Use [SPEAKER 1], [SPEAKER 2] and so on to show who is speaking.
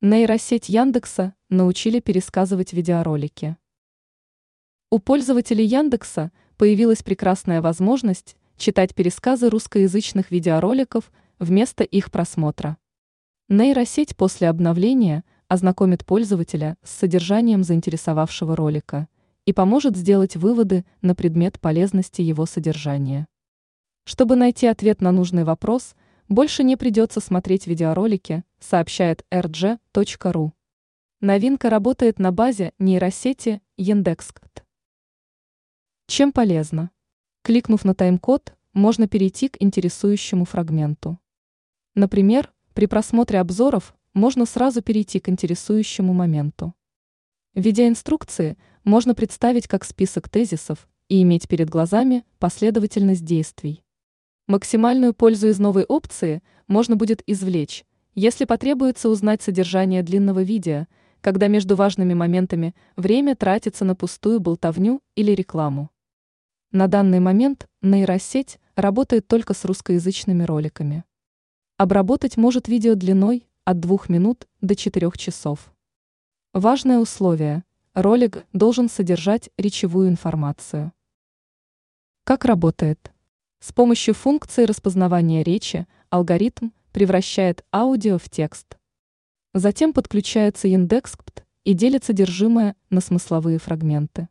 [SPEAKER 1] Нейросеть Яндекса научили пересказывать видеоролики. У пользователей Яндекса появилась прекрасная возможность читать пересказы русскоязычных видеороликов вместо их просмотра. Нейросеть после обновления ознакомит пользователя с содержанием заинтересовавшего ролика и поможет сделать выводы на предмет полезности его содержания. Чтобы найти ответ на нужный вопрос – больше не придется смотреть видеоролики, сообщает rg.ru. Новинка работает на базе нейросети Яндекс.Кт. Чем полезно? Кликнув на тайм-код, можно перейти к интересующему фрагменту. Например, при просмотре обзоров можно сразу перейти к интересующему моменту. Введя инструкции, можно представить как список тезисов и иметь перед глазами последовательность действий. Максимальную пользу из новой опции можно будет извлечь, если потребуется узнать содержание длинного видео, когда между важными моментами время тратится на пустую болтовню или рекламу. На данный момент нейросеть работает только с русскоязычными роликами. Обработать может видео длиной от 2 минут до 4 часов. Важное условие – ролик должен содержать речевую информацию. Как работает? С помощью функции распознавания речи алгоритм превращает аудио в текст. Затем подключается Яндекс.Кт и делит содержимое на смысловые фрагменты.